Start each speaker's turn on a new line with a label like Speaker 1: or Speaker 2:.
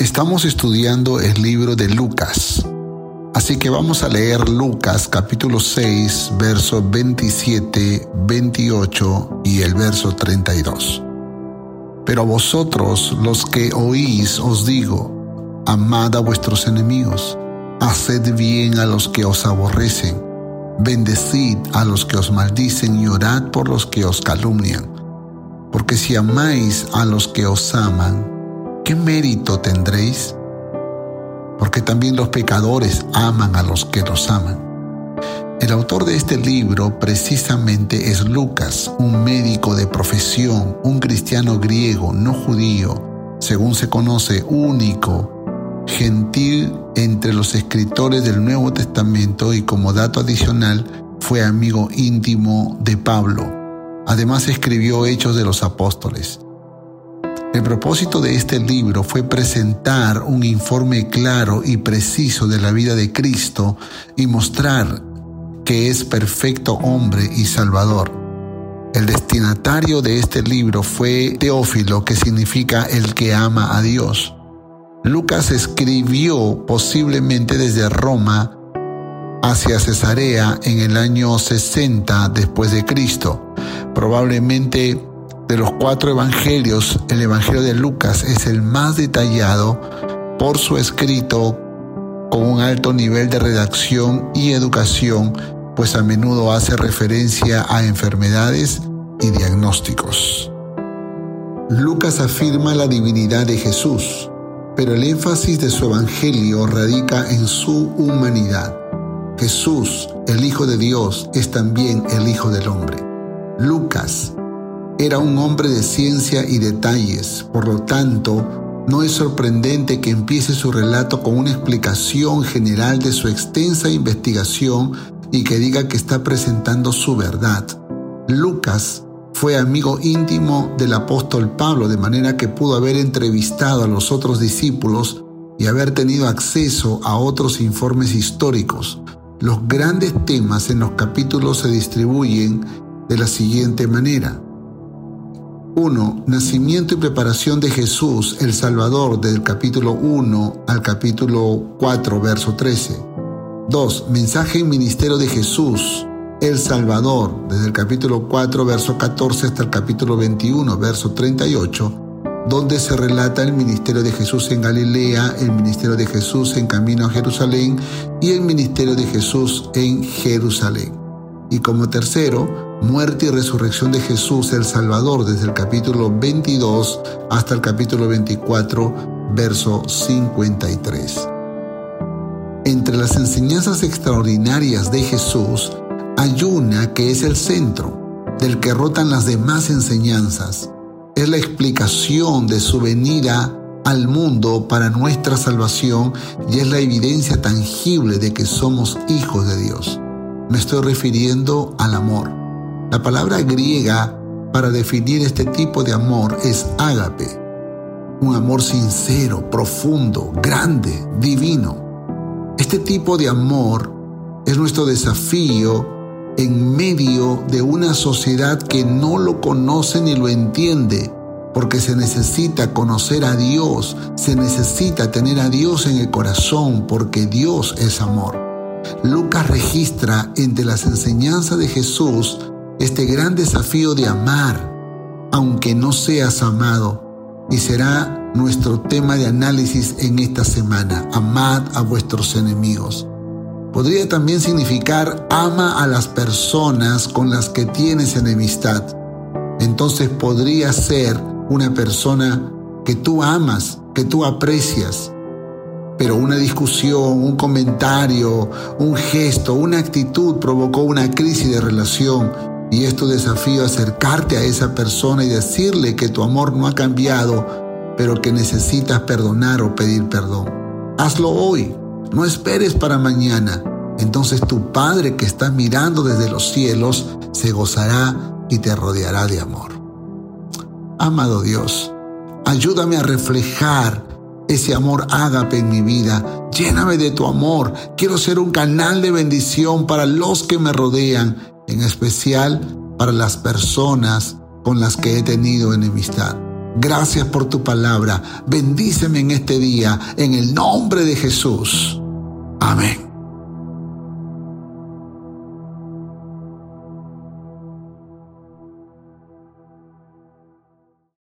Speaker 1: Estamos estudiando el libro de Lucas, así que vamos a leer Lucas capítulo 6, verso 27, 28 y el verso 32. Pero a vosotros los que oís os digo, amad a vuestros enemigos, haced bien a los que os aborrecen, bendecid a los que os maldicen y orad por los que os calumnian. Porque si amáis a los que os aman, ¿qué mérito tendréis? Porque también los pecadores aman a los que los aman. El autor de este libro precisamente es Lucas, un médico de profesión, un cristiano griego, no judío, según se conoce, único, gentil entre los escritores del Nuevo Testamento y como dato adicional fue amigo íntimo de Pablo. Además escribió Hechos de los Apóstoles. El propósito de este libro fue presentar un informe claro y preciso de la vida de Cristo y mostrar que es perfecto hombre y salvador. El destinatario de este libro fue Teófilo, que significa el que ama a Dios. Lucas escribió posiblemente desde Roma hacia Cesarea en el año 60 después de Cristo. Probablemente de los cuatro evangelios, el Evangelio de Lucas es el más detallado por su escrito con un alto nivel de redacción y educación, pues a menudo hace referencia a enfermedades y diagnósticos. Lucas afirma la divinidad de Jesús, pero el énfasis de su Evangelio radica en su humanidad. Jesús, el Hijo de Dios, es también el Hijo del Hombre. Lucas era un hombre de ciencia y detalles, por lo tanto, no es sorprendente que empiece su relato con una explicación general de su extensa investigación y que diga que está presentando su verdad. Lucas fue amigo íntimo del apóstol Pablo, de manera que pudo haber entrevistado a los otros discípulos y haber tenido acceso a otros informes históricos. Los grandes temas en los capítulos se distribuyen de la siguiente manera. 1. Nacimiento y preparación de Jesús, el Salvador, del capítulo 1 al capítulo 4, verso 13. 2. Mensaje y ministerio de Jesús, el Salvador, desde el capítulo 4, verso 14 hasta el capítulo 21, verso 38, donde se relata el ministerio de Jesús en Galilea, el ministerio de Jesús en camino a Jerusalén y el ministerio de Jesús en Jerusalén. Y como tercero, muerte y resurrección de Jesús el Salvador desde el capítulo 22 hasta el capítulo 24, verso 53. Entre las enseñanzas extraordinarias de Jesús hay una que es el centro, del que rotan las demás enseñanzas. Es la explicación de su venida al mundo para nuestra salvación y es la evidencia tangible de que somos hijos de Dios. Me estoy refiriendo al amor. La palabra griega para definir este tipo de amor es ágape, un amor sincero, profundo, grande, divino. Este tipo de amor es nuestro desafío en medio de una sociedad que no lo conoce ni lo entiende, porque se necesita conocer a Dios, se necesita tener a Dios en el corazón, porque Dios es amor. Lucas registra entre las enseñanzas de Jesús este gran desafío de amar, aunque no seas amado, y será nuestro tema de análisis en esta semana. Amad a vuestros enemigos. Podría también significar ama a las personas con las que tienes enemistad. Entonces podría ser una persona que tú amas, que tú aprecias, pero una discusión, un comentario, un gesto, una actitud provocó una crisis de relación y esto desafío acercarte a esa persona y decirle que tu amor no ha cambiado, pero que necesitas perdonar o pedir perdón. Hazlo hoy, no esperes para mañana. Entonces tu Padre que está mirando desde los cielos se gozará y te rodeará de amor. Amado Dios, ayúdame a reflejar ese amor ágape en mi vida. Lléname de tu amor. Quiero ser un canal de bendición para los que me rodean, en especial para las personas con las que he tenido enemistad. Gracias por tu palabra. Bendíceme en este día, en el nombre de Jesús. Amén.